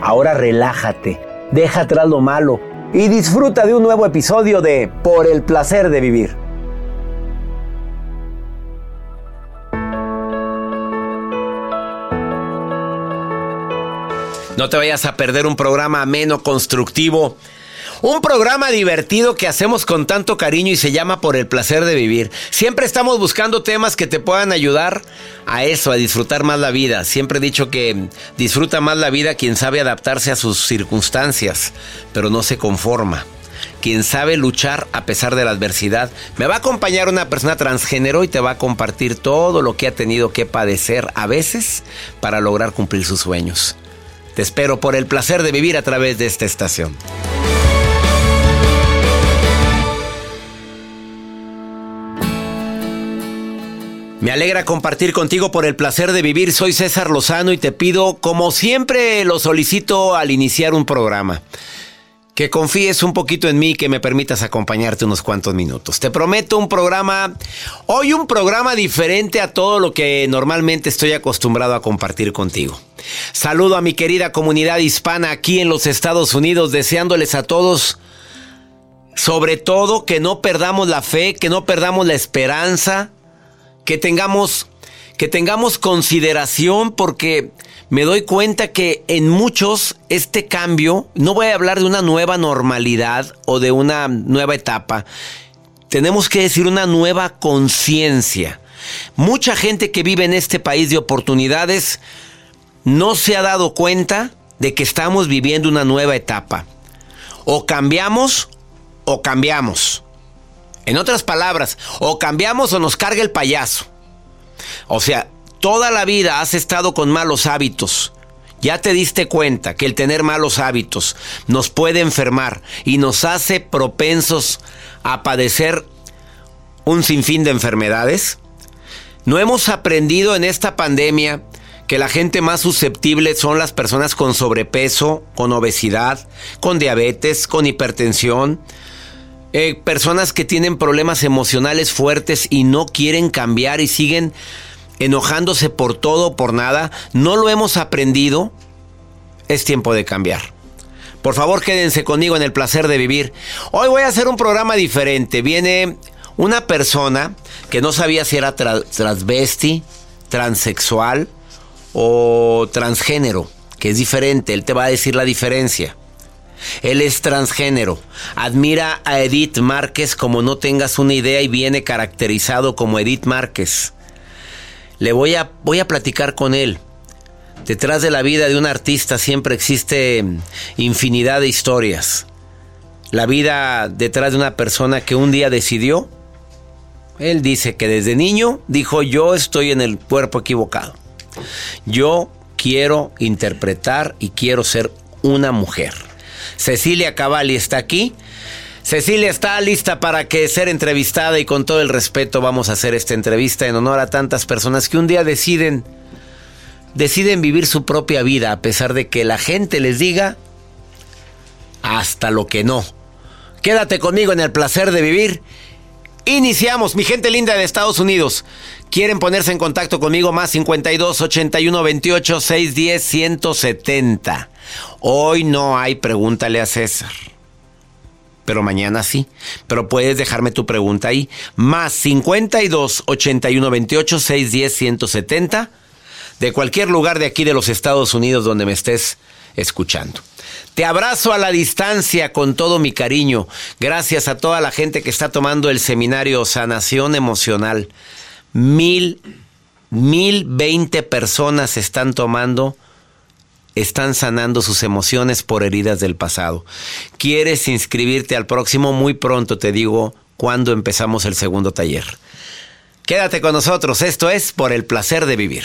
Ahora relájate, deja atrás lo malo y disfruta de un nuevo episodio de Por el placer de vivir. No te vayas a perder un programa ameno, constructivo. Un programa divertido que hacemos con tanto cariño y se llama Por el placer de vivir. Siempre estamos buscando temas que te puedan ayudar a eso, a disfrutar más la vida. Siempre he dicho que disfruta más la vida quien sabe adaptarse a sus circunstancias, pero no se conforma. Quien sabe luchar a pesar de la adversidad. Me va a acompañar una persona transgénero y te va a compartir todo lo que ha tenido que padecer a veces para lograr cumplir sus sueños. Te espero por el placer de vivir a través de esta estación. Me alegra compartir contigo por el placer de vivir. Soy César Lozano y te pido, como siempre lo solicito al iniciar un programa, que confíes un poquito en mí y que me permitas acompañarte unos cuantos minutos. Te prometo un programa, hoy un programa diferente a todo lo que normalmente estoy acostumbrado a compartir contigo. Saludo a mi querida comunidad hispana aquí en los Estados Unidos, deseándoles a todos, sobre todo, que no perdamos la fe, que no perdamos la esperanza que tengamos, que tengamos consideración porque me doy cuenta que en muchos este cambio, no voy a hablar de una nueva normalidad o de una nueva etapa, tenemos que decir una nueva conciencia. Mucha gente que vive en este país de oportunidades no se ha dado cuenta de que estamos viviendo una nueva etapa. O cambiamos o cambiamos. En otras palabras, o cambiamos o nos carga el payaso. O sea, toda la vida has estado con malos hábitos. Ya te diste cuenta que el tener malos hábitos nos puede enfermar y nos hace propensos a padecer un sinfín de enfermedades. ¿No hemos aprendido en esta pandemia que la gente más susceptible son las personas con sobrepeso, con obesidad, con diabetes, con hipertensión? Eh, personas que tienen problemas emocionales fuertes y no quieren cambiar y siguen enojándose por todo o por nada. No lo hemos aprendido. Es tiempo de cambiar. Por favor, quédense conmigo en el placer de vivir. Hoy voy a hacer un programa diferente. Viene una persona que no sabía si era transvesti, transexual o transgénero. que es diferente, él te va a decir la diferencia. Él es transgénero. Admira a Edith Márquez como no tengas una idea y viene caracterizado como Edith Márquez. Le voy a, voy a platicar con él. Detrás de la vida de un artista siempre existe infinidad de historias. La vida detrás de una persona que un día decidió. Él dice que desde niño dijo yo estoy en el cuerpo equivocado. Yo quiero interpretar y quiero ser una mujer. Cecilia Cavalli está aquí. Cecilia está lista para que ser entrevistada y con todo el respeto vamos a hacer esta entrevista en honor a tantas personas que un día deciden deciden vivir su propia vida a pesar de que la gente les diga hasta lo que no. Quédate conmigo en el placer de vivir. Iniciamos, mi gente linda de Estados Unidos. ¿Quieren ponerse en contacto conmigo? Más 52 81 28 610 170. Hoy no hay pregúntale a César. Pero mañana sí. Pero puedes dejarme tu pregunta ahí. Más 52 81 28 610 170. De cualquier lugar de aquí de los Estados Unidos donde me estés escuchando. Te abrazo a la distancia con todo mi cariño. Gracias a toda la gente que está tomando el seminario Sanación Emocional. Mil, mil veinte personas están tomando están sanando sus emociones por heridas del pasado. ¿Quieres inscribirte al próximo? Muy pronto te digo cuándo empezamos el segundo taller. Quédate con nosotros, esto es por el placer de vivir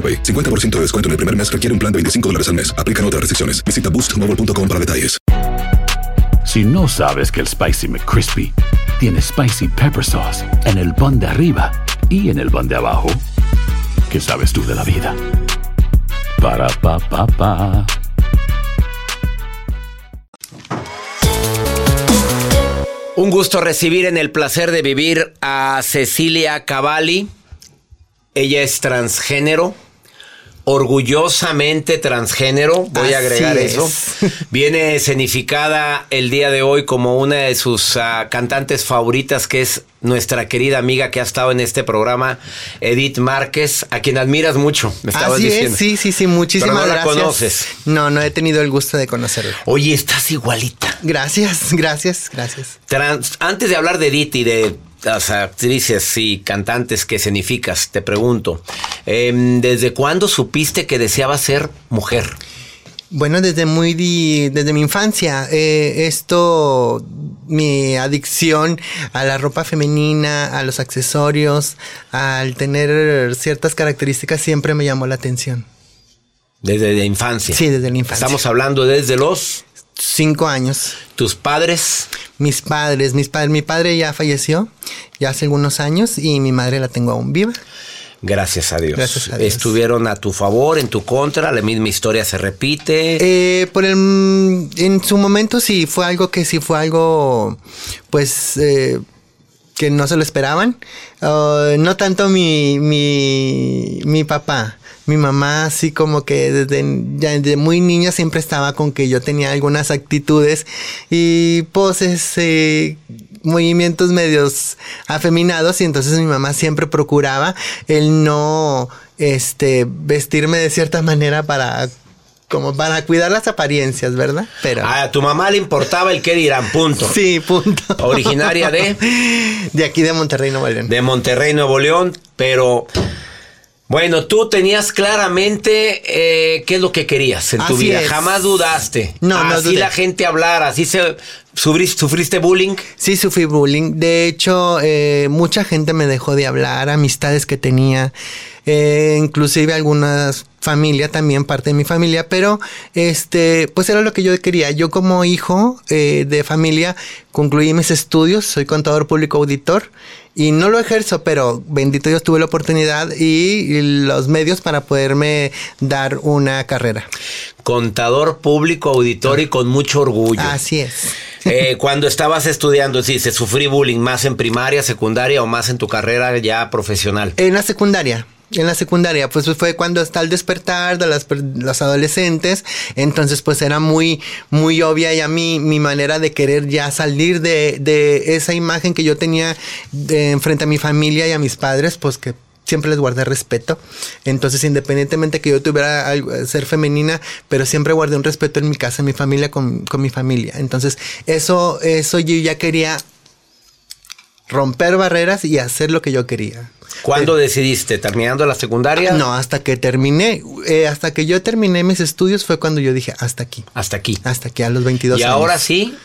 AroPay. 50% de descuento en el primer mes requiere un plan de 25 dólares al mes. Aplican otras restricciones. Visita boostmobile.com para detalles. Si no sabes que el Spicy McCrispy tiene Spicy Pepper Sauce en el pan de arriba y en el pan de abajo, ¿qué sabes tú de la vida? Para, pa, pa, pa. Un gusto recibir en el placer de vivir a Cecilia Cavalli. Ella es transgénero orgullosamente transgénero, voy a agregar eso. Viene escenificada el día de hoy como una de sus ah, cantantes favoritas, que es nuestra querida amiga que ha estado en este programa, Edith Márquez, a quien admiras mucho, me estabas Así diciendo. Es, sí, sí, sí, muchísimas Pero no la gracias. conoces. No, no he tenido el gusto de conocerla. Oye, estás igualita. Gracias, gracias, gracias. Trans- antes de hablar de Edith y de las actrices y cantantes que escenificas, te pregunto, em, ¿desde cuándo supiste que deseabas ser mujer? Bueno, desde muy di- desde mi infancia, eh, esto, mi adicción a la ropa femenina, a los accesorios, al tener ciertas características siempre me llamó la atención. Desde la infancia. Sí, desde la infancia. Estamos hablando desde los Cinco años. tus padres. Mis padres, mis padres, mi padre ya falleció ya hace algunos años y mi madre la tengo aún viva. Gracias a Dios. Gracias a Dios. Estuvieron a tu favor, en tu contra, la misma historia se repite. Eh, por el, en su momento sí fue algo que sí fue algo, pues, eh, que no se lo esperaban. Uh, no tanto mi, mi, mi papá. Mi mamá así como que desde, ya desde muy niña siempre estaba con que yo tenía algunas actitudes y poses, eh, movimientos medios afeminados y entonces mi mamá siempre procuraba el no este vestirme de cierta manera para como para cuidar las apariencias, ¿verdad? Pero a tu mamá le importaba el qué dirán, punto. Sí, punto. Originaria de de aquí de Monterrey, Nuevo León. De Monterrey, Nuevo León, pero bueno, tú tenías claramente eh, qué es lo que querías en tu vida. Jamás dudaste. No, no Así la gente hablara, así se ¿Sufriste, bullying? Sí, sufrí bullying. De hecho, eh, mucha gente me dejó de hablar, amistades que tenía, eh, inclusive algunas familia también, parte de mi familia, pero este, pues era lo que yo quería. Yo como hijo eh, de familia concluí mis estudios, soy contador público auditor y no lo ejerzo, pero bendito Dios tuve la oportunidad y los medios para poderme dar una carrera. Contador público auditor y con mucho orgullo. Así es. Eh, cuando estabas estudiando, sí, ¿se sufrí bullying más en primaria, secundaria o más en tu carrera ya profesional? En la secundaria en la secundaria, pues fue cuando está el despertar de las, los adolescentes, entonces pues era muy, muy obvia ya mi, mi manera de querer ya salir de, de esa imagen que yo tenía de, frente a mi familia y a mis padres, pues que siempre les guardé respeto. Entonces, independientemente que yo tuviera ser femenina, pero siempre guardé un respeto en mi casa, en mi familia, con, con mi familia. Entonces, eso, eso yo ya quería romper barreras y hacer lo que yo quería. ¿Cuándo decidiste? ¿Terminando la secundaria? No, hasta que terminé. Eh, hasta que yo terminé mis estudios fue cuando yo dije, hasta aquí. Hasta aquí. Hasta aquí, a los 22 años. Y ahora sí,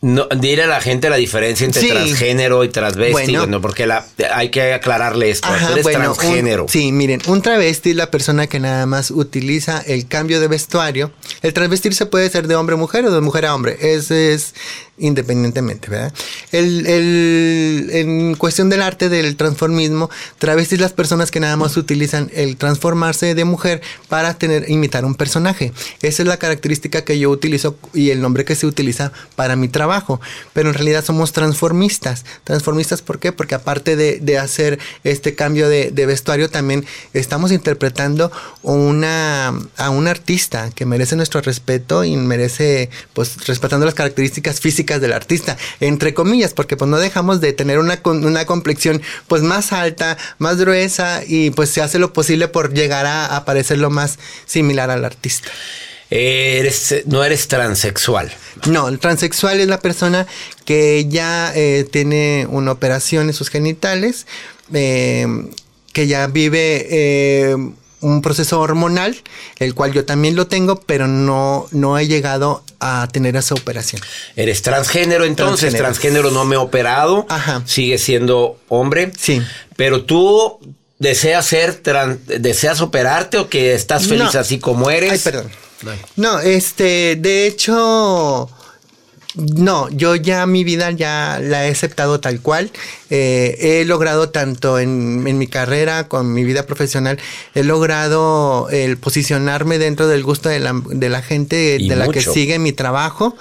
no, dile a la gente la diferencia entre transgénero y transvesti, bueno, porque la, hay que aclararle esto. eres transgénero. sí, miren, un travesti es la persona que nada más utiliza el cambio de vestuario. El transvestirse puede ser de hombre a mujer o de mujer a hombre. Es independientemente, ¿verdad? El, el, en cuestión del arte del transformismo, travestis las personas que nada más utilizan el transformarse de mujer para tener, imitar un personaje. Esa es la característica que yo utilizo y el nombre que se utiliza para mi trabajo. Pero en realidad somos transformistas. Transformistas, ¿por qué? Porque aparte de, de hacer este cambio de, de, vestuario, también estamos interpretando una, a un artista que merece nuestro respeto y merece, pues, respetando las características físicas del artista, entre comillas, porque pues no dejamos de tener una, una complexión pues más alta, más gruesa y pues se hace lo posible por llegar a, parecer lo más similar al artista. Eres, no eres transexual. No, el transexual es la persona que ya eh, tiene una operación en sus genitales, eh, que ya vive eh, un proceso hormonal, el cual yo también lo tengo, pero no, no he llegado a tener esa operación. Eres transgénero, entonces transgénero, no me he operado, Ajá. sigue siendo hombre. Sí. Pero tú deseas ser, deseas operarte o que estás feliz así como eres. Ay, perdón. No, este, de hecho, no, yo ya mi vida ya la he aceptado tal cual. Eh, he logrado tanto en, mi carrera, con mi vida profesional, he logrado el posicionarme dentro del gusto de la, de la gente de la que sigue mi trabajo.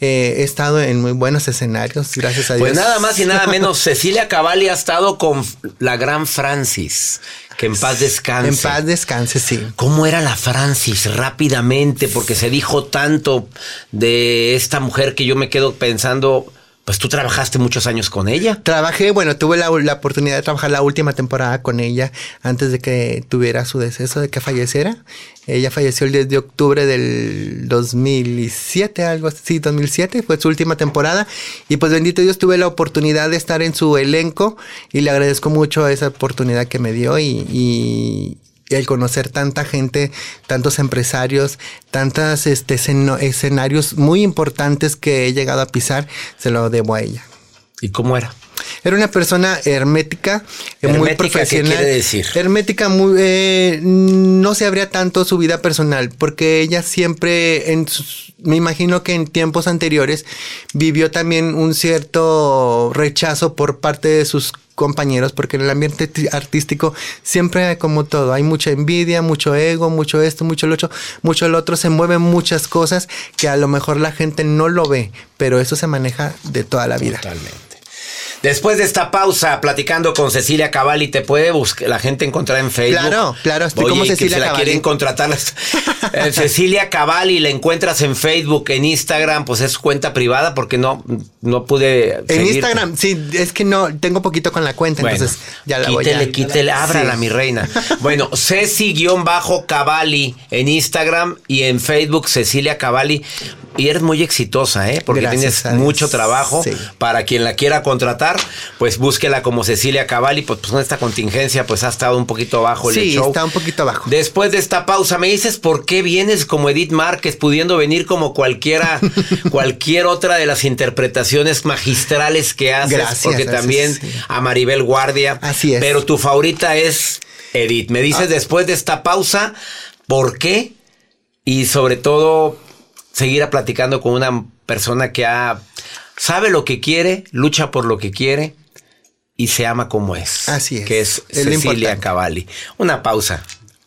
Eh, he estado en muy buenos escenarios, gracias a pues Dios. Pues nada más y nada menos, Cecilia Cavalli ha estado con la gran Francis. Que en paz descanse. En paz descanse, sí. ¿Cómo era la Francis rápidamente? Porque se dijo tanto de esta mujer que yo me quedo pensando, pues tú trabajaste muchos años con ella. Trabajé, bueno, tuve la, la, oportunidad de trabajar la última temporada con ella antes de que tuviera su deceso, de que falleciera. Ella falleció el 10 de octubre del 2007, algo así, 2007, fue su última temporada. Y pues bendito Dios, tuve la oportunidad de estar en su elenco y le agradezco mucho esa oportunidad que me dio y, y el conocer tanta gente, tantos empresarios, tantos este, escenarios muy importantes que he llegado a pisar, se lo debo a ella. ¿Y cómo era? Era una persona hermética, eh, muy profesional. ¿Qué quiere decir? Hermética, muy, eh, no se abría tanto su vida personal, porque ella siempre, en me imagino que en tiempos anteriores, vivió también un cierto rechazo por parte de sus compañeros, porque en el ambiente artístico siempre hay como todo, hay mucha envidia, mucho ego, mucho esto, mucho lo otro, mucho lo otro, se mueven muchas cosas que a lo mejor la gente no lo ve, pero eso se maneja de toda la vida. Totalmente. Después de esta pausa, platicando con Cecilia Cavalli, te puede buscar, la gente encontrar en Facebook. Claro, claro, estoy Oye, como que Cecilia se la Cavalli. quieren contratar. Eh, Cecilia Cavalli, la encuentras en Facebook, en Instagram, pues es cuenta privada porque no, no pude. En seguirte. Instagram, sí, es que no, tengo poquito con la cuenta, Bueno, entonces ya la voy quítele, a... quítele, ábrala, Sí. mi reina. Bueno, Ceci-Cavalli en Instagram y en Facebook Cecilia Cavalli. Y eres muy exitosa, ¿eh? Porque Gracias tienes mucho trabajo. Sí. Para quien la quiera contratar, pues búsquela como Cecilia Cavalli. Pues, pues con esta contingencia, pues ha estado un poquito bajo el Sí, show. está un poquito abajo. Después de esta pausa, me dices por qué vienes como Edith Márquez, pudiendo venir como cualquiera, cualquier otra de las interpretaciones magistrales que haces, Gracias, porque gracias, también sí. a Maribel Guardia. Así es. Pero tu favorita es Edith. Me dices Ah. después de esta pausa, ¿por qué? Y sobre todo, seguir platicando con una persona que ha, sabe lo que quiere, lucha por lo que quiere y se ama como es. Así es. Que es Es Cecilia. Cavalli. Una pausa.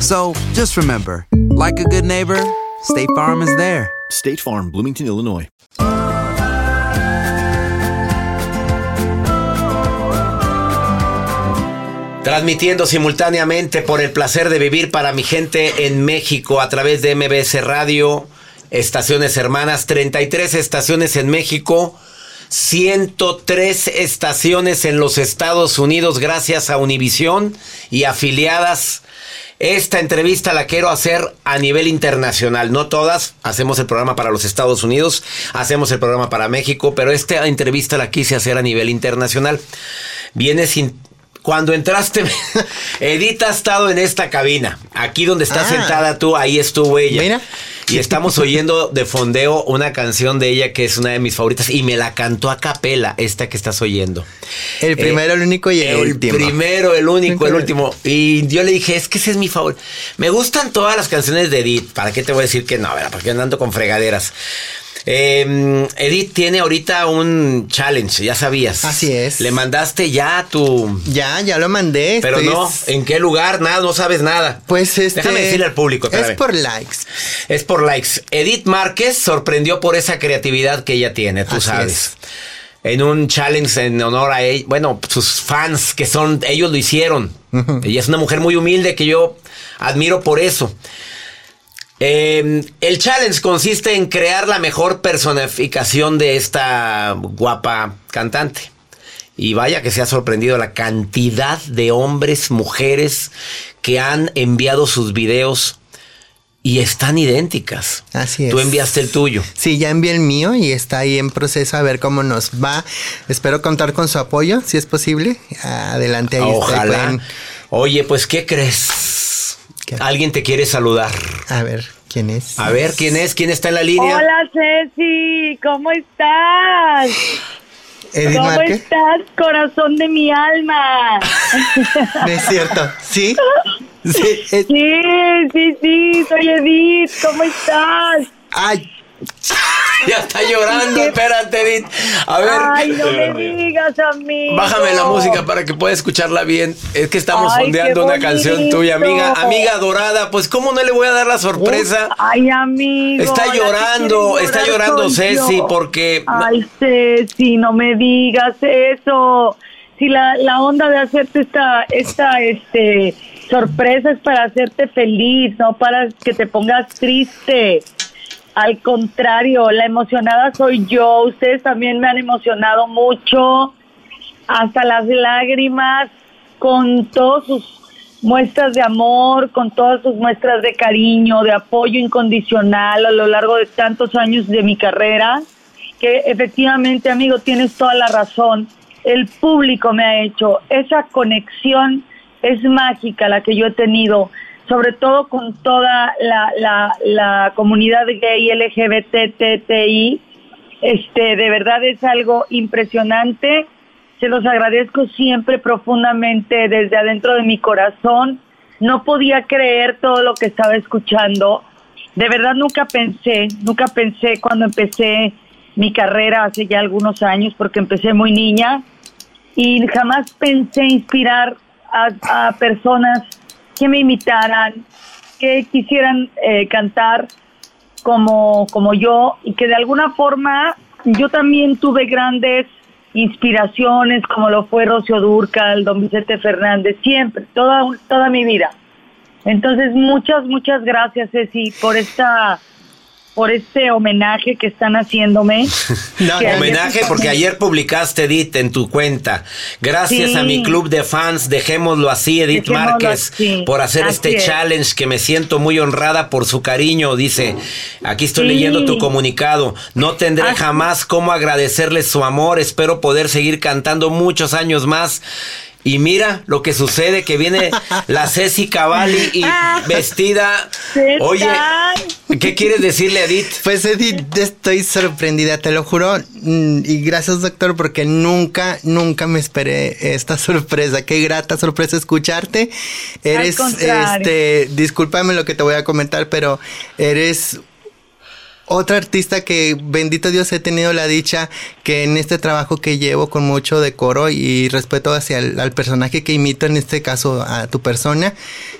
So just remember, like a good neighbor, State Farm is there. State Farm, Bloomington, Illinois. Transmitiendo simultáneamente por el placer de vivir para mi gente en México a través de MBS Radio, estaciones hermanas, 33 estaciones en México, 103 estaciones en los Estados Unidos gracias a Univisión y afiliadas. Esta entrevista la quiero hacer a nivel internacional, no todas, hacemos el programa para los Estados Unidos, hacemos el programa para México, pero esta entrevista la quise hacer a nivel internacional. Viene sin... Cuando entraste, Edith ha estado en esta cabina, aquí donde está Ah. sentada tú, ahí estuvo ella. Mira. Y estamos oyendo de fondeo una canción de ella que es una de mis favoritas y me la cantó a capela, esta que estás oyendo. El primero, el único y el, El último. primero, el único, el último. Y yo le dije, es que ese es mi favorito. Me gustan todas las canciones de Edith. ¿Para qué te voy a decir que no? ¿verdad? Porque andando con fregaderas. Eh, Edith tiene ahorita un challenge, ya sabías. Así es. Le mandaste ya tu... Ya, ya lo mandé. Pero estoy- no, ¿en qué lugar? Nada, no sabes nada. Pues este. Déjame decirle al público. Es espérame. por likes. Es por likes. Edith Márquez sorprendió por esa creatividad que ella tiene, tú Así sabes. En un challenge en honor a ella, bueno, sus fans que son, ellos lo hicieron. Ella es una mujer muy humilde que yo admiro por eso. Eh, el challenge consiste en crear la mejor personificación de esta guapa cantante. Y vaya que se ha sorprendido la cantidad de hombres, mujeres que han enviado sus videos y están idénticas. Así es. Tú enviaste el tuyo. Sí, ya envié el mío y está ahí en proceso a ver cómo nos va. Espero contar con su apoyo, si es posible. Adelante, ahí Ojalá. pueden Oye, pues, ¿qué crees? Alguien te quiere saludar. A ver, ¿quién es? A ver, ¿quién es? ¿Quién está en la línea? Hola Ceci, ¿cómo estás? Edith ¿Cómo estás, corazón de mi alma? No es cierto. ¿Sí? Sí, sí, sí, sí, soy Edith, ¿cómo estás? Ay. Ya está llorando, espérate, Edith. A ver. Ay, no me digas a mí. Bájame la música para que pueda escucharla bien. Es que estamos Ay, fondeando una canción tuya, amiga. Amiga dorada, pues ¿cómo no le voy a dar la sorpresa? Ay, amigo. Está llorando, está llorando Ceci yo. porque Ay, Ceci, no me digas eso. Si la, la onda de hacerte esta, esta, este, sorpresa es para hacerte feliz, no para que te pongas triste. Al contrario, la emocionada soy yo. Ustedes también me han emocionado mucho, hasta las lágrimas, con todas sus muestras de amor, con todas sus muestras de cariño, de apoyo incondicional a lo largo de tantos años de mi carrera, que efectivamente, amigo, tienes toda la razón. El público me ha hecho esa conexión es mágica la que yo he tenido, sobre todo con toda la, la, la comunidad gay LGBTTI. Este, de verdad es algo impresionante. Se los agradezco siempre profundamente desde adentro de mi corazón. No podía creer todo lo que estaba escuchando. De verdad nunca pensé, nunca pensé cuando empecé mi carrera hace ya algunos años, porque empecé muy niña, y jamás pensé inspirar a, a personas que me imitaran, que quisieran eh, cantar como, como yo y que de alguna forma yo también tuve grandes inspiraciones como lo fue Rocío Durcal, Don Vicente Fernández, siempre, toda, toda mi vida. Entonces muchas, muchas gracias Ceci por esta por este homenaje que están haciéndome. Que ayer- Homenaje porque ayer publicaste, Edith, en tu cuenta. Gracias Sí. a mi club de fans, dejémoslo así, Edith Dejémoslo Márquez, así, por hacer así este es. challenge que me siento muy honrada por su cariño. Dice, aquí estoy Sí. leyendo tu comunicado. No tendré Así- jamás cómo agradecerles su amor. Espero poder seguir cantando muchos años más. Y mira lo que sucede, que viene la Ceci Cavalli y vestida. ¿Qué Oye? ¿qué quieres decirle, Edith? Pues Edith, estoy sorprendida, te lo juro. Mm, Y gracias, doctor, porque nunca, nunca me esperé esta sorpresa. Qué grata sorpresa escucharte. Eres, este, discúlpame lo que te voy a comentar, pero eres otra artista que, bendito Dios, he tenido la dicha que en este trabajo que llevo con mucho decoro y respeto hacia el al personaje que imito, en este caso a tu persona,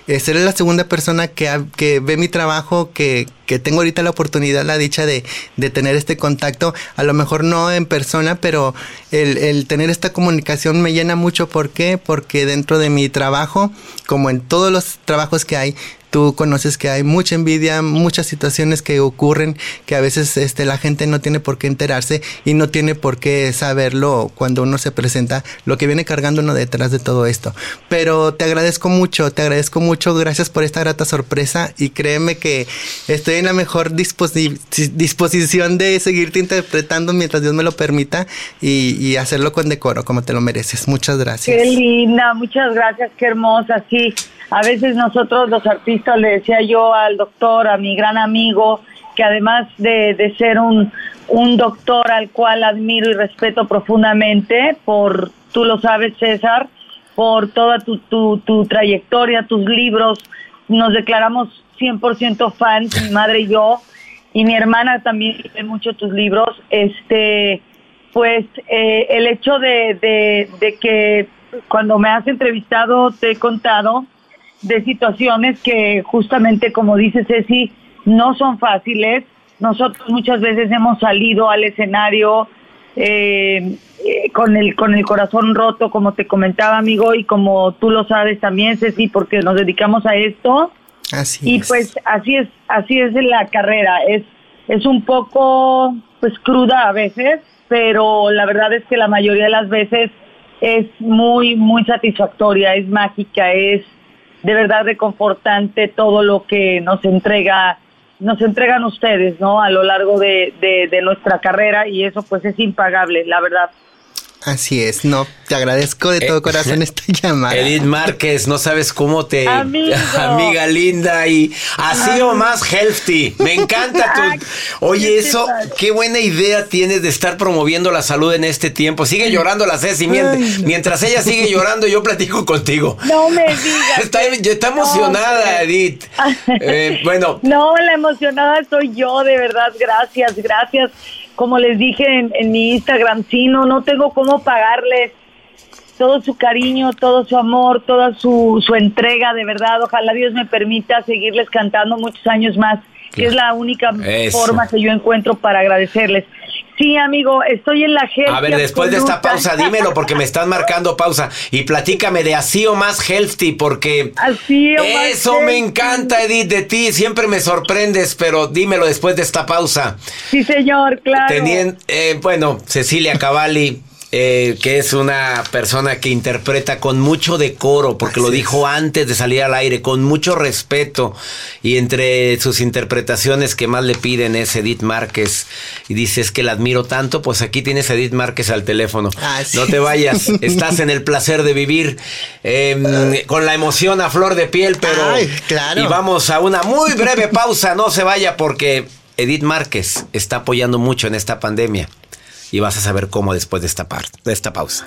eh, ser la segunda persona que, que ve mi trabajo, que, que tengo ahorita la oportunidad, la dicha de, de tener este contacto, a lo mejor no en persona, pero el, el tener esta comunicación me llena mucho. ¿Por qué? Porque dentro de mi trabajo, como en todos los trabajos que hay, Tú conoces que hay mucha envidia, muchas situaciones que ocurren que a veces este, la gente no tiene por qué enterarse y no tiene por qué saberlo cuando uno se presenta, lo que viene cargando uno detrás de todo esto. Pero te agradezco mucho, te agradezco mucho, gracias por esta grata sorpresa y créeme que estoy en la mejor disposi- disposición de seguirte interpretando mientras Dios me lo permita y, y hacerlo con decoro como te lo mereces. Muchas gracias. Qué linda, muchas gracias, qué hermosa, sí. A veces nosotros los artistas, le decía yo al doctor, a mi gran amigo, que además de, de ser un, un doctor al cual admiro y respeto profundamente, por, tú lo sabes César, por toda tu, tu, tu trayectoria, tus libros, nos declaramos 100% fans, mi madre y yo, y mi hermana también lee mucho tus libros, este, pues eh, el hecho de, de, de que cuando me has entrevistado te he contado de situaciones que justamente como dice Ceci no son fáciles. Nosotros muchas veces hemos salido al escenario eh, eh, con el con el corazón roto, como te comentaba amigo y como tú lo sabes también Ceci, porque nos dedicamos a esto. Así y pues así es así es la carrera es es un poco pues cruda a veces pero la verdad es que la mayoría de las veces es muy muy satisfactoria es mágica es de verdad reconfortante todo lo que nos entrega nos entregan ustedes no a lo largo de, de, de nuestra carrera y eso pues es impagable la verdad Así es, no, te agradezco de todo corazón esta llamada. Edith Márquez, no sabes cómo te... Amigo. Amiga linda y así o más healthy. Me encanta tu... Oye, eso, qué buena idea tienes de estar promoviendo la salud en este tiempo. Sigue llorando la Ceci. mient- Mientras ella sigue llorando, yo platico contigo. No me digas. Está, está emocionada, Edith. Eh, bueno, No, la emocionada soy yo, de verdad, gracias, gracias. Como les dije en, en mi Instagram, sí, no, no tengo cómo pagarles todo su cariño, todo su amor, toda su, su entrega, de verdad. Ojalá Dios me permita seguirles cantando muchos años más, que es la única Eso. forma que yo encuentro para agradecerles. Sí, amigo, estoy en la gente. a ver, después de esta pausa, dímelo porque me están marcando pausa y platícame de así o más healthy porque Así o más eso me encanta, Edith, de ti. Siempre me sorprendes, pero dímelo después de esta pausa. Sí, señor, claro. Tenien- eh, bueno, Cecilia Cavalli, eh, que es una persona que interpreta con mucho decoro, porque lo dijo antes de salir al aire, con mucho respeto. Y entre sus interpretaciones que más le piden es Edith Márquez. Y dices que la admiro tanto, pues aquí tienes a Edith Márquez al teléfono. Así no te vayas, estás en el placer de vivir eh, con la emoción a flor de piel, pero... Ay, claro. Y vamos a una muy breve pausa, no se vaya porque Edith Márquez está apoyando mucho en esta pandemia. Y vas a saber cómo después de esta, pausa.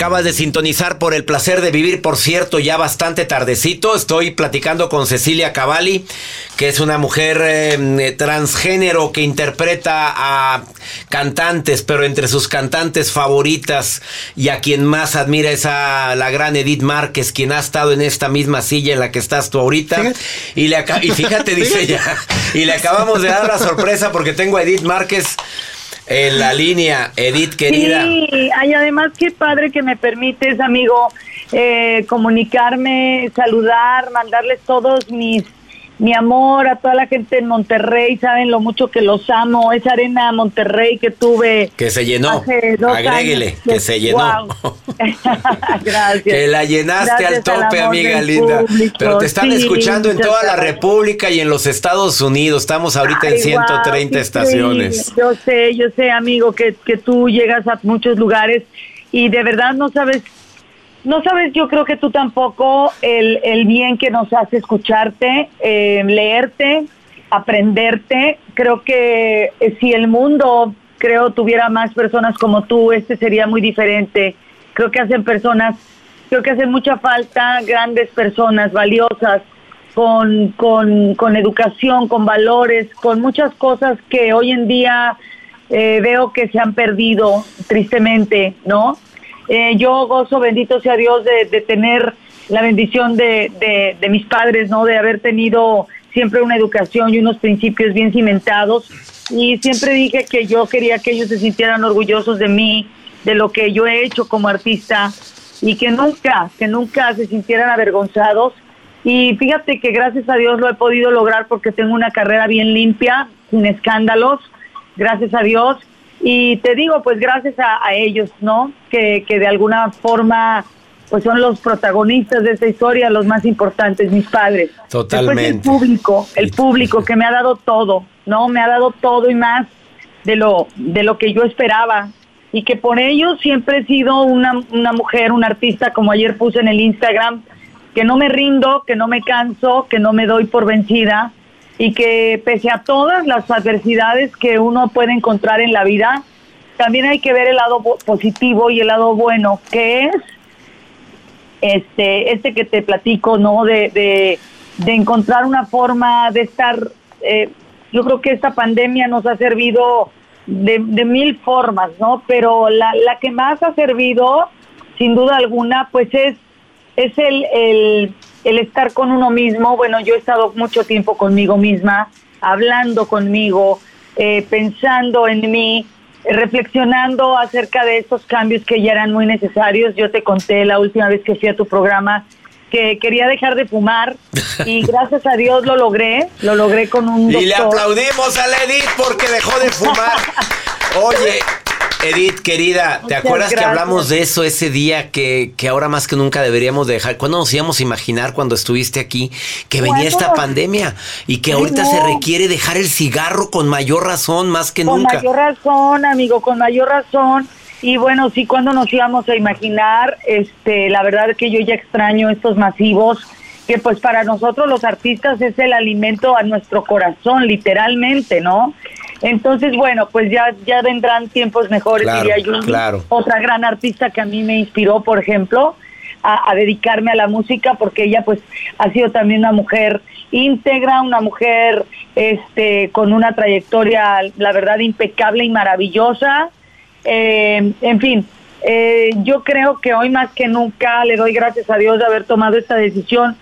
Acabas de sintonizar por el placer de vivir, por cierto, ya bastante tardecito. Estoy platicando con Cecilia Cavalli, que es una mujer eh, transgénero que interpreta a cantantes, pero entre sus cantantes favoritas y a quien más admira es a la gran Edith Márquez, quien ha estado en esta misma silla en la que estás tú ahorita. Y, le y fíjate, dice ella, y le acabamos de dar la sorpresa porque tengo a Edith Márquez en la línea. Edith, querida. Sí, ay, además qué padre que me permites, amigo, eh, comunicarme, saludar, mandarles todos mis mi amor a toda la gente en Monterrey, saben lo mucho que los amo, esa arena Monterrey que tuve Que se llenó. hace dos Agréguele, años. que se llenó. Gracias. Que la llenaste Gracias al tope, amiga linda. público. Pero te están Sí, escuchando en toda la. República y en los Estados Unidos. Estamos ahorita en Ay, 130 guau, qué estaciones. Yo sé, yo sé, amigo, que, que tú llegas a muchos lugares y de verdad no sabes, no sabes, yo creo que tú tampoco el, el bien que nos hace escucharte, eh, leerte, aprenderte. Creo que eh, si el mundo, creo, tuviera más personas como tú, este sería muy diferente. Creo que hacen personas, creo que hacen mucha falta grandes personas valiosas con, con, con educación, con valores, con muchas cosas que hoy en día eh, veo que se han perdido tristemente, ¿no? Eh, yo gozo, bendito sea Dios, de, tener la bendición de, de, de mis padres, ¿no? De haber tenido siempre una educación y unos principios bien cimentados. Y siempre dije que yo quería que ellos se sintieran orgullosos de mí, de lo que yo he hecho como artista y que nunca, que nunca se sintieran avergonzados. Y fíjate que gracias a Dios lo he podido lograr porque tengo una carrera bien limpia, sin escándalos, gracias a Dios. Y te digo, pues gracias a, a ellos, ¿no? Que, que de alguna forma pues son los protagonistas de esta historia, los más importantes, mis padres. Totalmente. Después el público, el público que me ha dado todo, ¿no? Me ha dado todo y más de lo, de lo que yo esperaba. Y que por ello siempre he sido una, una mujer, una artista, como ayer puse en el Instagram, que no me rindo, que no me canso, que no me doy por vencida y que pese a todas las adversidades que uno puede encontrar en la vida, también hay que ver el lado positivo y el lado bueno, que es este, este que te platico, ¿no? De, de, de encontrar una forma de estar, eh, yo creo que esta pandemia nos ha servido de, de mil formas, ¿no? Pero la, la que más ha servido, sin duda alguna, pues es, es el, el estar con uno mismo. Bueno, yo he estado mucho tiempo conmigo misma, hablando conmigo, eh, pensando en mí, reflexionando acerca de estos cambios que ya eran muy necesarios. Yo te conté la última vez que fui a tu programa que quería dejar de fumar y gracias a Dios lo logré, lo logré con un doctor. Y le aplaudimos a Edith porque dejó de fumar. Oye, Edith, querida, ¿te Muchas acuerdas que hablamos de eso ese día que, que ahora más que nunca deberíamos dejar? ¿Cuándo nos íbamos a imaginar cuando estuviste aquí que venía esta pandemia y que ahorita no. se requiere dejar el cigarro con mayor razón, más que Con nunca? mayor razón, amigo, con mayor razón. Y bueno, sí, cuando nos íbamos a imaginar, este, la verdad es que yo ya extraño estos masivos, que pues para nosotros los artistas es el alimento a nuestro corazón, literalmente, ¿no? Entonces, bueno, pues ya, ya vendrán tiempos mejores, Claro, diría yo. claro. Otra gran artista que a mí me inspiró, por ejemplo, a, a dedicarme a la música, porque ella pues ha sido también una mujer íntegra, una mujer este con una trayectoria, la verdad, impecable y maravillosa. Eh, en fin, eh, yo creo que hoy más que nunca le doy gracias a Dios de haber tomado esta decisión.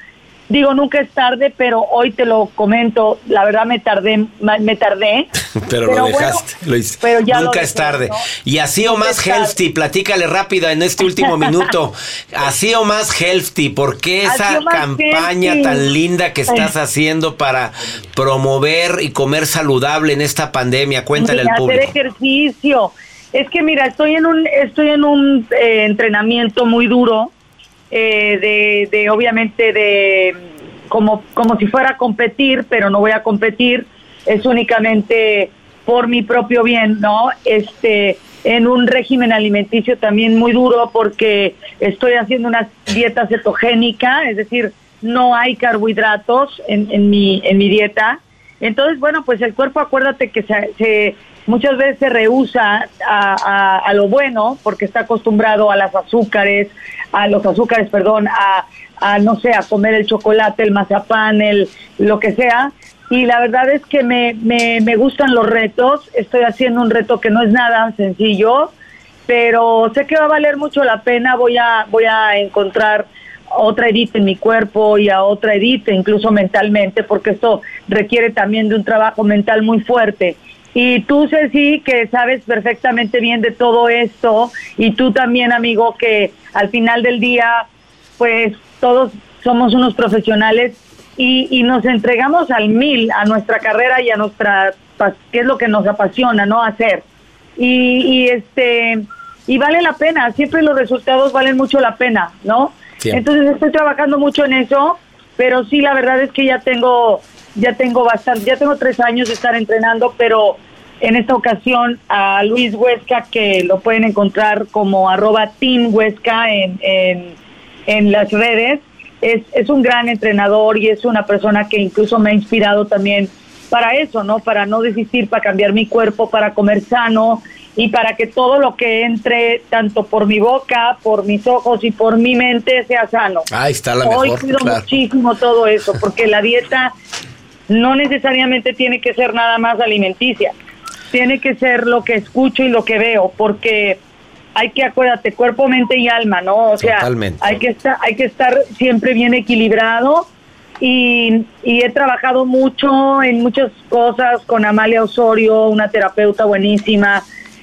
Digo, nunca es tarde, pero hoy te lo comento, la verdad me tardé, me tardé. Pero, Pero lo bueno, dejaste, lo hice. pero ya Nunca lo es tarde. ¿no? Y así o más healthy, platícale rápida en este último minuto. Así o más healthy, ¿por qué esa campaña healthy. tan linda que estás haciendo para promover y comer saludable en esta pandemia? Cuéntale al hacer público. ejercicio. Es que mira, estoy en un estoy en un eh, entrenamiento muy duro eh, de, de obviamente de como como si fuera a competir, pero no voy a competir. Es únicamente por mi propio bien, ¿no? Este en un régimen alimenticio también muy duro porque estoy haciendo una dieta cetogénica, es decir, no hay carbohidratos en, en mi en mi dieta. Entonces, bueno, pues el cuerpo, acuérdate que se, se- muchas veces se rehúsa a, lo bueno porque está acostumbrado a las azúcares, a los azúcares, perdón, a, a, no sé, a comer el chocolate, el mazapán, el lo que sea. Y la verdad es que me, me, me gustan los retos. Estoy haciendo un reto que no es nada sencillo, pero sé que va a valer mucho la pena. Voy a, voy a encontrar otra Edith en mi cuerpo y a otra Edith, incluso mentalmente, porque esto requiere también de un trabajo mental muy fuerte. Y tú, Ceci, que sabes perfectamente bien de todo esto, y tú también, amigo, que al final del día, pues todos somos unos profesionales y, y nos entregamos al mil a nuestra carrera y a nuestra, que es lo que nos apasiona, ¿no? Hacer. Y, y este, y vale la pena, siempre los resultados valen mucho la pena, ¿no? Entonces estoy trabajando mucho en eso, pero sí, la verdad es que ya tengo, ya tengo bastante, ya tengo tres años de estar entrenando, pero en esta ocasión a Luis Huesca, que lo pueden encontrar como arroba Team Huesca en, en, en las redes, es, es un gran entrenador y es una persona que incluso me ha inspirado también para eso, ¿no? Para no desistir, para cambiar mi cuerpo, para comer sano y para que todo lo que entre, tanto por mi boca, por mis ojos y por mi mente, sea sano. Ahí está la Hoy mejor. cuido claro. muchísimo todo eso, porque la dieta no necesariamente tiene que ser nada más alimenticia, tiene que ser lo que escucho y lo que veo, porque hay que acuérdate cuerpo, mente y alma, ¿no? O sea, Totalmente. hay que estar, hay que estar siempre bien equilibrado y, y he trabajado mucho en muchas cosas con Amalia Osorio, una terapeuta buenísima,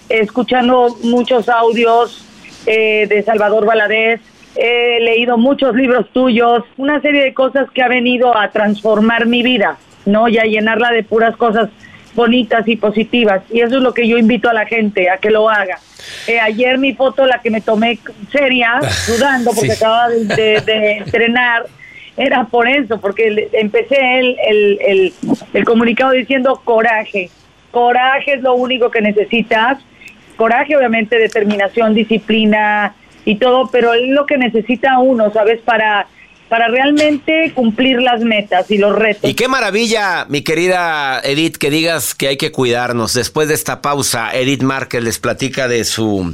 escuchando muchos audios eh, de Salvador Valadez, he leído muchos libros tuyos, una serie de cosas que ha venido a transformar mi vida, ¿no? Y a llenarla de puras cosas bonitas y positivas. Y eso es lo que yo invito a la gente, a que lo haga. Eh, ayer mi foto, la que me tomé seria, sudando, porque Sí. acababa de, de- de entrenar, era por eso, porque empecé el, el, el, el comunicado diciendo coraje. Coraje es lo único que necesitas. Coraje, obviamente, determinación, disciplina y todo, pero es lo que necesita uno, ¿sabes? Para, para realmente cumplir las metas y los retos. Y qué maravilla, mi querida Edith, que digas que hay que cuidarnos. Después de esta pausa, Edith Márquez les platica de su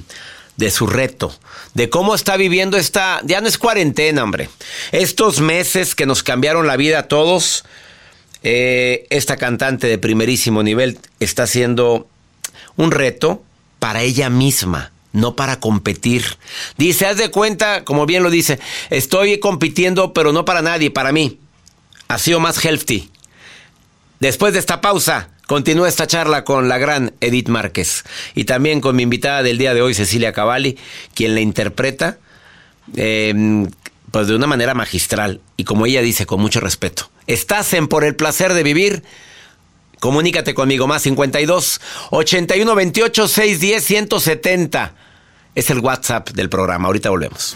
de su reto, de cómo está viviendo esta, ya no es cuarentena, hombre. Estos meses que nos cambiaron la vida a todos, eh, esta cantante de primerísimo nivel está haciendo un reto para ella misma, no para competir. Dice, haz de cuenta, como bien lo dice, estoy compitiendo, pero no para nadie, para mí. Ha sido más healthy. Después de esta pausa, continúa esta charla con la gran Edith Márquez y también con mi invitada del día de hoy, Cecilia Cavalli, quien la interpreta eh, pues de una manera magistral y como ella dice, con mucho respeto. Estás en Por el Placer de Vivir. Comunícate conmigo, más 52 81 28 610 170. Es el WhatsApp del programa. Ahorita volvemos.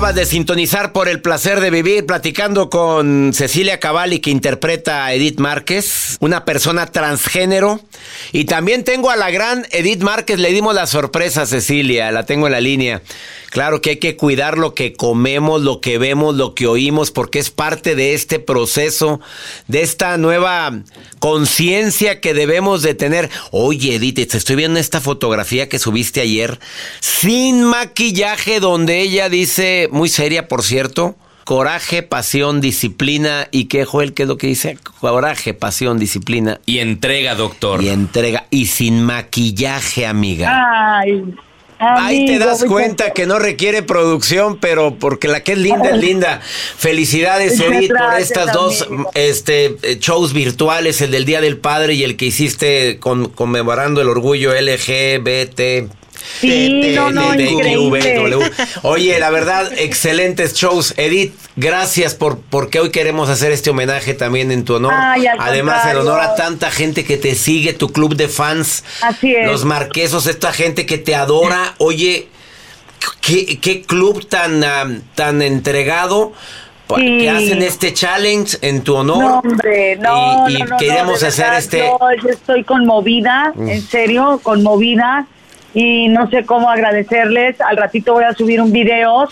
Acabas de sintonizar por el placer de vivir platicando con Cecilia Cavalli que interpreta a Edith Márquez, una persona transgénero. Y también tengo a la gran Edith Márquez, le dimos la sorpresa a Cecilia, la tengo en la línea. Claro que hay que cuidar lo que comemos, lo que vemos, lo que oímos, porque es parte de este proceso, de esta nueva conciencia que debemos de tener. Oye, Edith, te estoy viendo esta fotografía que subiste ayer, sin maquillaje, donde ella dice, muy seria, por cierto, coraje, pasión, disciplina y qué, Joel, qué es lo que dice? Coraje, pasión, disciplina. Y entrega, doctor. Y entrega. Y sin maquillaje, amiga. Ay, Ahí te das muchas- cuenta que no requiere producción, pero porque la que es linda es linda. Felicidades, Edith, por estas dos amigo. este, eh, shows virtuales, el del Día del Padre y el que hiciste con, conmemorando el orgullo LGBT. Sí, no. Oye, la verdad, excelentes shows. Edith, gracias por porque hoy queremos hacer este homenaje también en tu honor. Ay, Además, en honor a tanta gente que te sigue, tu club de fans. Así es. Los marquesos, esta gente que te adora. Oye, qué, qué club tan, tan entregado. Sí. Que hacen este challenge en tu honor. No, hombre, no, y y no, no, queríamos no, de hacer verdad, este. Yo, yo estoy conmovida, Mm. en serio, conmovida. Y no sé cómo agradecerles. Al ratito voy a subir un video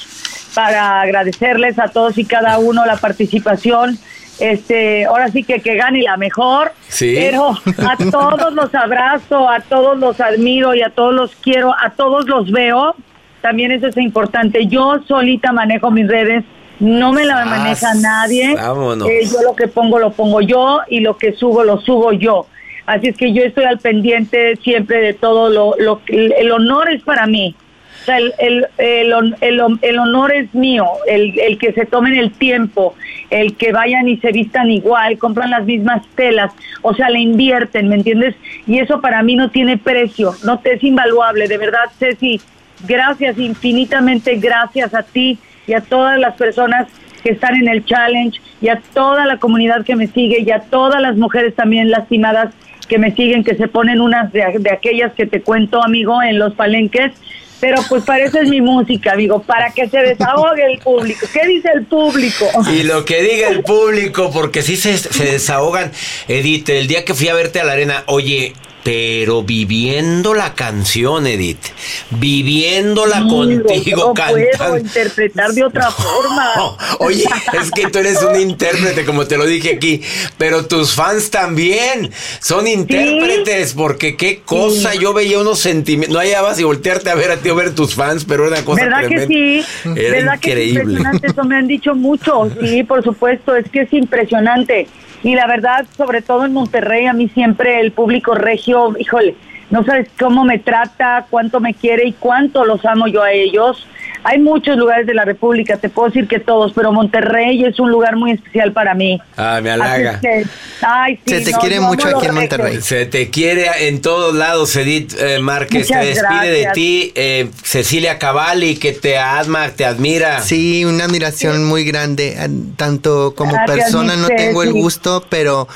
para agradecerles a todos y cada uno la participación. Este, ahora sí que que gane la mejor. Sí. Pero a todos los abrazo, a todos los admiro y a todos los quiero, a todos los veo. También eso es importante. Yo solita manejo mis redes. No me la Ah, maneja nadie. Eh, yo lo que pongo lo pongo yo y lo que subo lo subo yo. Así es que yo estoy al pendiente siempre de todo lo, lo el honor es para mí. O sea, el, el, el honor es mío, el, el que se tomen el tiempo, el que vayan y se vistan igual, compran las mismas telas, o sea, le invierten, ¿me entiendes? Y eso para mí no tiene precio, no te es invaluable, de verdad, Ceci, gracias, infinitamente gracias a ti y a todas las personas que están en el challenge y a toda la comunidad que me sigue y a todas las mujeres también lastimadas que me siguen, que se ponen unas de, de aquellas que te cuento, amigo, en los palenques. Pero pues para eso es mi música, amigo, para que se desahogue el público. ¿Qué dice el público? Y lo que diga el público, porque sí se, se desahogan. Edith, el día que fui a verte a la arena, oye, pero viviendo la canción, Edith, viviéndola contigo no puedo interpretar de otra forma. Oye, es que tú eres un intérprete, como te lo dije aquí, pero tus fans también son intérpretes, porque qué cosa, yo veía unos sentimientos, no hallabas y voltearte a ver a ti o ver tus fans, pero era una cosa ¿Verdad que sí? Era ¿Verdad que es increíble. impresionante? Eso me han dicho mucho. Sí, por supuesto, es que es impresionante. Y la verdad, sobre todo en Monterrey, a mí siempre el público regio, híjole, no sabes cómo me trata, cuánto me quiere y cuánto los amo yo a ellos. Hay muchos lugares de la República, te puedo decir que todos, pero Monterrey es un lugar muy especial para mí. Ah, me halaga. que, ay, sí, Se te no, quiere mucho aquí en. Monterrey. Se te quiere en todos lados, Edith eh, Márquez. Muchas te despide de ti eh, Cecilia Cavalli, que te ama, te admira. Sí, una admiración muy grande. eh, Tanto como Gracias, persona no tengo el gusto, pero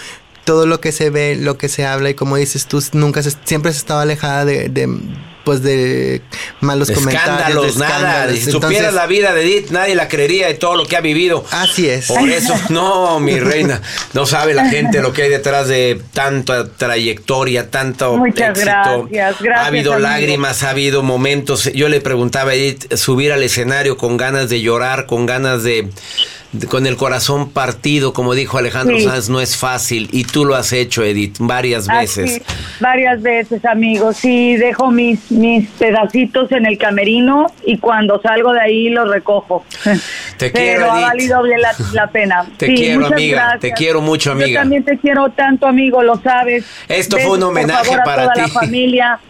todo lo que se ve, lo que se habla y como dices tú, nunca se, siempre has estado alejada de, de, pues de malos De comentarios, escándalos, de nada. Si supieras la vida de Edith, nadie la creería de todo lo que ha vivido. Así es. Por eso, no, mi reina, no sabe la gente lo que hay detrás de tanta trayectoria, tanto Muchas éxito. gracias, gracias, Ha habido amigo. lágrimas, ha habido momentos. Yo le preguntaba a Edith subir al escenario con ganas de llorar, con ganas de- con el corazón partido, como dijo Alejandro Sí. Sanz, no es fácil. Y tú lo has hecho, Edith, varias veces. Así, varias veces, amigos. Sí, dejo mis, mis pedacitos en el camerino y cuando salgo de ahí los recojo. Te Pero quiero, ha Edith. valido bien la, la pena. Te Sí, quiero, amiga. gracias. Te quiero mucho, Yo amiga. también te quiero tanto, amigo, lo sabes. Esto fue un homenaje por favor, para a toda ti. la familia,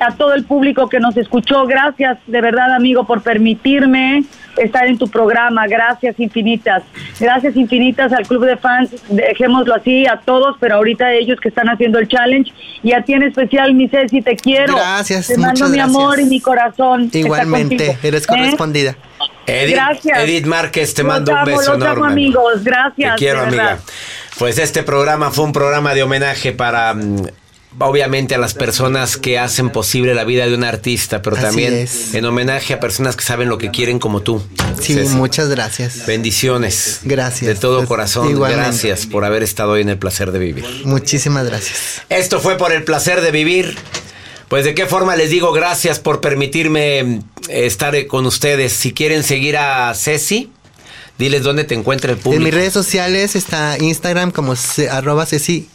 a todo el público que nos escuchó. Gracias, de verdad, amigo, por permitirme estar en tu programa. Gracias infinitas. Gracias infinitas al club de fans. Dejémoslo así a todos, pero ahorita ellos que están haciendo el challenge. Y a ti en especial, mi Ceci, te quiero. Gracias, Te mando mi gracias. amor y mi corazón. Igualmente, eres ¿Eh? correspondida. Edith, Gracias. Edith Márquez, te Los mando un amo, beso los amo, enorme. amigos. Gracias. Te quiero, amiga. Pues este programa fue un programa de homenaje para, mm, obviamente, a las personas que hacen posible la vida de un artista, pero Así también es. en homenaje a personas que saben lo que quieren como tú. Sí, Ceci. muchas gracias. Bendiciones. Gracias. De todo Pues, corazón. igualmente. Gracias por haber estado hoy en el placer de vivir. Muchísimas gracias. Esto fue por el placer de vivir. Pues de qué forma les digo gracias por permitirme eh, estar eh, con ustedes. Si quieren seguir a Ceci, diles dónde te encuentra el En público. mis redes sociales está Instagram como arroba Ceci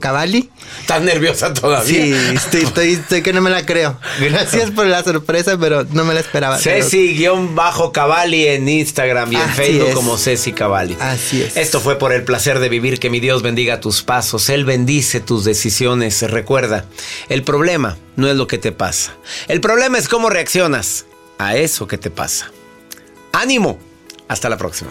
Cavalli. ¿Estás nerviosa todavía? Sí, estoy, estoy, estoy que no me la creo. Gracias por la sorpresa, pero no me la esperaba. Ceci-Cavalli en Instagram y en Así Facebook es. como Ceci Cavalli. Así es. Esto fue por el placer de vivir. Que mi Dios bendiga tus pasos. Él bendice tus decisiones. Recuerda, el problema no es lo que te pasa. El problema es cómo reaccionas a eso que te pasa. ¡Ánimo! Hasta la próxima.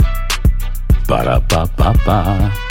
Para pa pa pa.